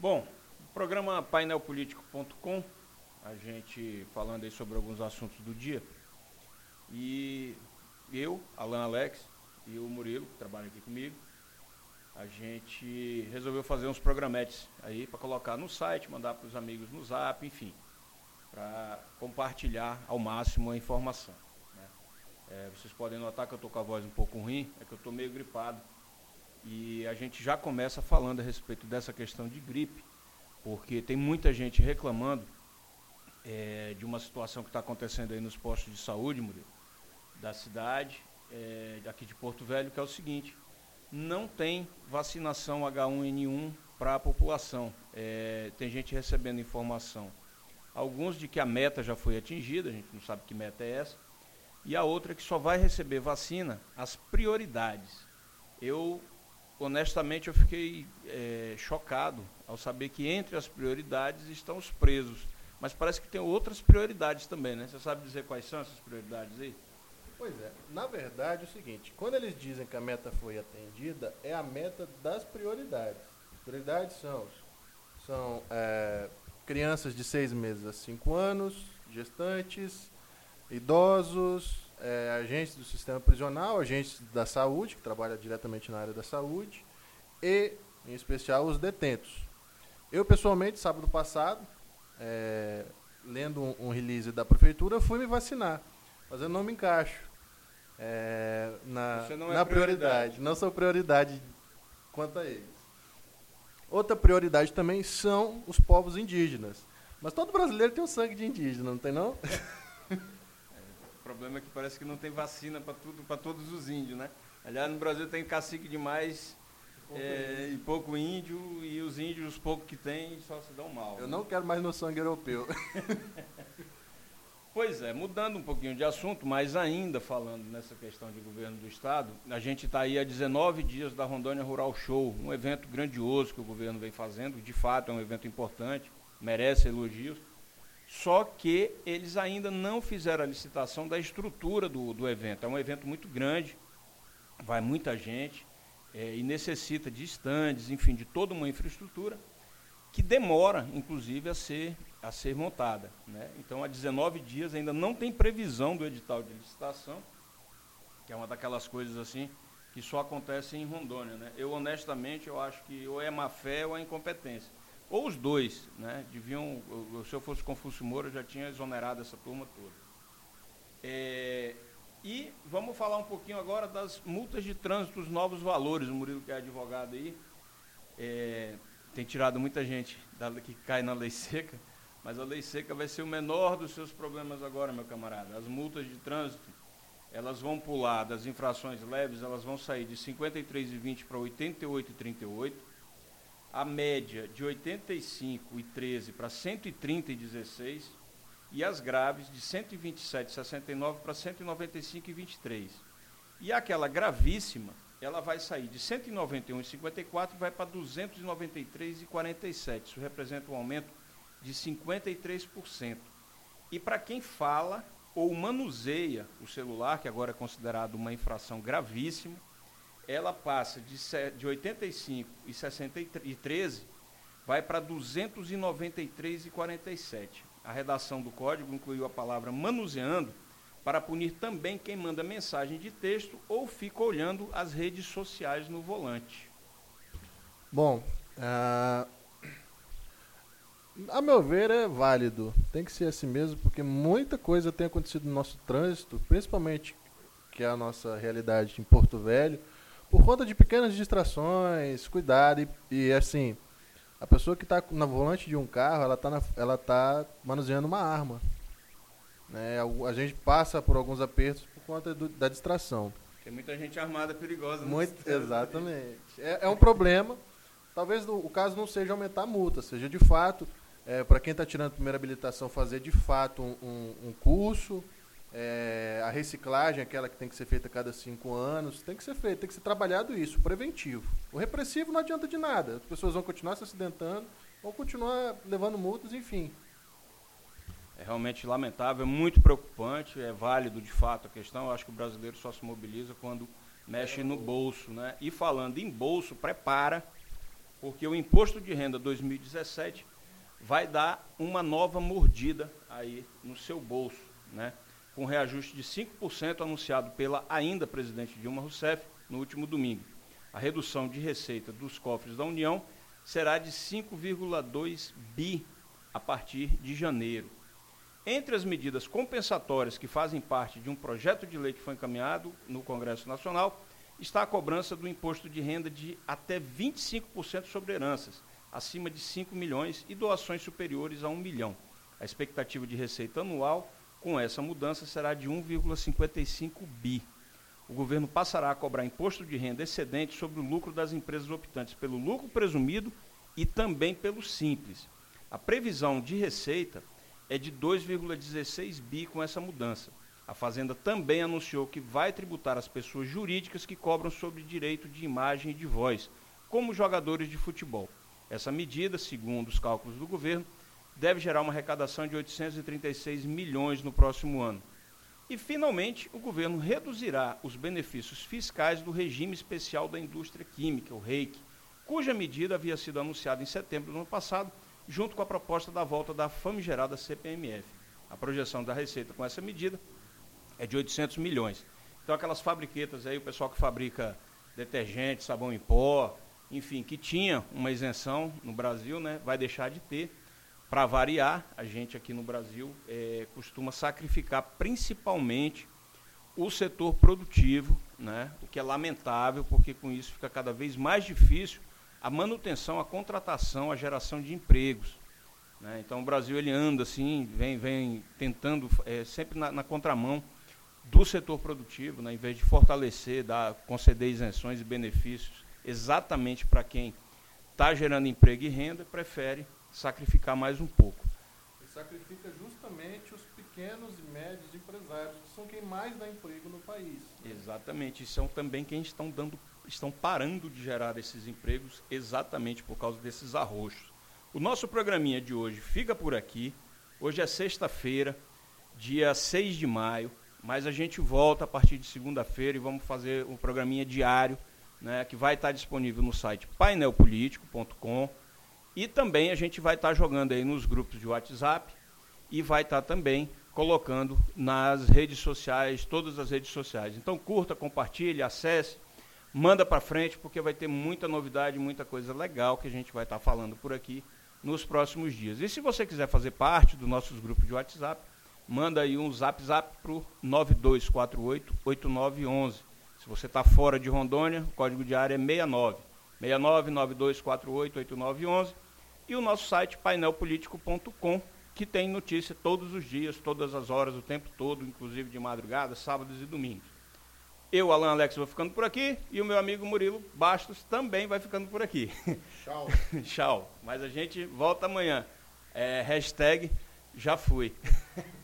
Bom, programa painelpolitico.com, a gente falando aí sobre alguns assuntos do dia. E eu, Alan Alex e o Murilo, que trabalham aqui comigo, a gente resolveu fazer uns programetes aí para colocar no site, mandar para os amigos no zap, enfim, para compartilhar ao máximo a informação. Né? É, vocês podem notar que eu estou com a voz um pouco ruim, é que eu estou meio gripado. E a gente já começa falando a respeito dessa questão de gripe, porque tem muita gente reclamando é, de uma situação que está acontecendo aí nos postos de saúde, Murilo, da cidade, é, aqui de Porto Velho, que é o seguinte, não tem vacinação H1N1 para a população. É, tem gente recebendo informação. Alguns de que a meta já foi atingida, a gente não sabe que meta é essa, e a outra que só vai receber vacina as prioridades. Eu, honestamente, eu fiquei é, chocado ao saber que entre as prioridades estão os presos. Mas parece que tem outras prioridades também, né? Você sabe dizer quais são essas prioridades aí? Pois é, na verdade é o seguinte, quando eles dizem que a meta foi atendida, é a meta das prioridades. As prioridades são, são é, crianças de seis meses a cinco anos, gestantes, idosos, é, agentes do sistema prisional, agentes da saúde, que trabalham diretamente na área da saúde, e, em especial, os detentos. Eu, pessoalmente, sábado passado, é, lendo um, um release da prefeitura, fui me vacinar, mas eu não me encaixo é, na, não é na prioridade. Não sou prioridade quanto a eles. Outra prioridade também são os povos indígenas. Mas todo brasileiro tem o sangue de indígena, não tem não? O problema é que parece que não tem vacina para tudo, para todos os índios, né? Aliás, no Brasil tem cacique demais é, e pouco índio, e os índios, os poucos que tem, só se dão mal. Eu não quero mais meu sangue europeu. Pois é, mudando um pouquinho de assunto, mas ainda falando nessa questão de governo do Estado, a gente está aí há 19 dias da Rondônia Rural Show, um evento grandioso que o governo vem fazendo, de fato é um evento importante, merece elogios, só que eles ainda não fizeram a licitação da estrutura do, do evento. É um evento muito grande, vai muita gente é, e necessita de estandes, enfim, de toda uma infraestrutura que demora, inclusive, a ser a ser montada. Né? Então, há 19 dias ainda não tem previsão do edital de licitação, que é uma daquelas coisas assim que só acontece em Rondônia. Né? Eu, honestamente, eu acho que ou é má fé ou é incompetência. Ou os dois, né? Deviam, se eu fosse Confúcio Moura, eu já tinha exonerado essa turma toda. É, e vamos falar um pouquinho agora das multas de trânsito, os novos valores. O Murilo, que é advogado aí, é, tem tirado muita gente da, que cai na lei seca. Mas a lei seca vai ser o menor dos seus problemas agora, meu camarada. As multas de trânsito, elas vão pular das infrações leves, elas vão sair de 53,20 para 88,38. A média de 85,13 para 130,16 e as graves de 127,69 para 195,23. E aquela gravíssima, ela vai sair de 191,54 e vai para 293,47. Isso representa um aumento de 53%. E para quem fala ou manuseia o celular, que agora é considerado uma infração gravíssima, ela passa de, de 85 e 13 vai para 293 e 47. A redação do código incluiu a palavra manuseando para punir também quem manda mensagem de texto ou fica olhando as redes sociais no volante. Bom, uh, a meu ver, é válido. Tem que ser assim mesmo, porque muita coisa tem acontecido no nosso trânsito, principalmente que é a nossa realidade em Porto Velho, por conta de pequenas distrações, cuidado e, e assim, a pessoa que está na volante de um carro, ela está ela tá manuseando uma arma. Né? A gente passa por alguns apertos por conta do, da distração. Tem muita gente armada perigosa. Muito, exatamente. É, é, um problema. Talvez o, o caso não seja aumentar a multa, seja de fato é, para quem está tirando a primeira habilitação, fazer de fato um, um, um curso. É, a reciclagem, aquela que tem que ser feita a cada cinco anos, tem que ser feita, tem que ser trabalhado isso, preventivo. O repressivo não adianta de nada. As pessoas vão continuar se acidentando, vão continuar levando multas, enfim. É realmente lamentável, é muito preocupante, é válido de fato a questão. Eu acho que o brasileiro só se mobiliza quando mexe no bolso. Né? E falando em bolso, prepara porque o imposto de renda 2017 vai dar uma nova mordida aí no seu bolso, né? Com reajuste de 5% anunciado pela ainda presidente Dilma Rousseff no último domingo. A redução de receita dos cofres da União será de 5,2 bi a partir de janeiro. Entre as medidas compensatórias que fazem parte de um projeto de lei que foi encaminhado no Congresso Nacional, está a cobrança do imposto de renda de até 25% sobre heranças, acima de 5 milhões, e doações superiores a 1 milhão. A expectativa de receita anual com essa mudança será de 1,55 bi. O governo passará a cobrar imposto de renda excedente sobre o lucro das empresas optantes pelo lucro presumido e também pelo simples. A previsão de receita é de 2,16 bi com essa mudança. A Fazenda também anunciou que vai tributar as pessoas jurídicas que cobram sobre direito de imagem e de voz, como jogadores de futebol. Essa medida, segundo os cálculos do governo, deve gerar uma arrecadação de 836 milhões no próximo ano. E, finalmente, o governo reduzirá os benefícios fiscais do regime especial da indústria química, o REIC, cuja medida havia sido anunciada em setembro do ano passado junto com a proposta da volta da famigerada CPMF. A projeção da receita com essa medida é de 800 milhões. Então, aquelas fabriquetas aí, o pessoal que fabrica detergente, sabão em pó, enfim, que tinha uma isenção no Brasil, né, vai deixar de ter. Para variar, a gente aqui no Brasil é, costuma sacrificar principalmente o setor produtivo, né, o que é lamentável, porque com isso fica cada vez mais difícil a manutenção, a contratação, a geração de empregos. Né? Então o Brasil ele anda assim, vem, vem tentando é, sempre na, na, contramão do setor produtivo, né? em vez de fortalecer, dar, conceder isenções e benefícios exatamente para quem está gerando emprego e renda, prefere sacrificar mais um pouco. E sacrifica justamente os pequenos e médios empresários, que são quem mais dá emprego no país. Né? Exatamente, e são também quem estão dando estão parando de gerar esses empregos exatamente por causa desses arroxos. O nosso programinha de hoje fica por aqui. Hoje é sexta-feira, dia 6 de maio, mas a gente volta a partir de segunda-feira e vamos fazer um programinha diário, né, que vai estar disponível no site painelpolitico.com e também a gente vai estar jogando aí nos grupos de WhatsApp e vai estar também colocando nas redes sociais, todas as redes sociais. Então curta, compartilhe, acesse manda para frente, porque vai ter muita novidade, muita coisa legal que a gente vai estar tá falando por aqui nos próximos dias. E se você quiser fazer parte dos nossos grupos de WhatsApp, manda aí um zap zap para o 9248-8911. Se você está fora de Rondônia, o código de área é 69. 699248-8911. E o nosso site painelpolitico.com, que tem notícia todos os dias, todas as horas, o tempo todo, inclusive de madrugada, sábados e domingos. Eu, Alan Alex, vou ficando por aqui e o meu amigo Murilo Bastos também vai ficando por aqui. Tchau. Tchau. Mas a gente volta amanhã. É, hashtag já fui.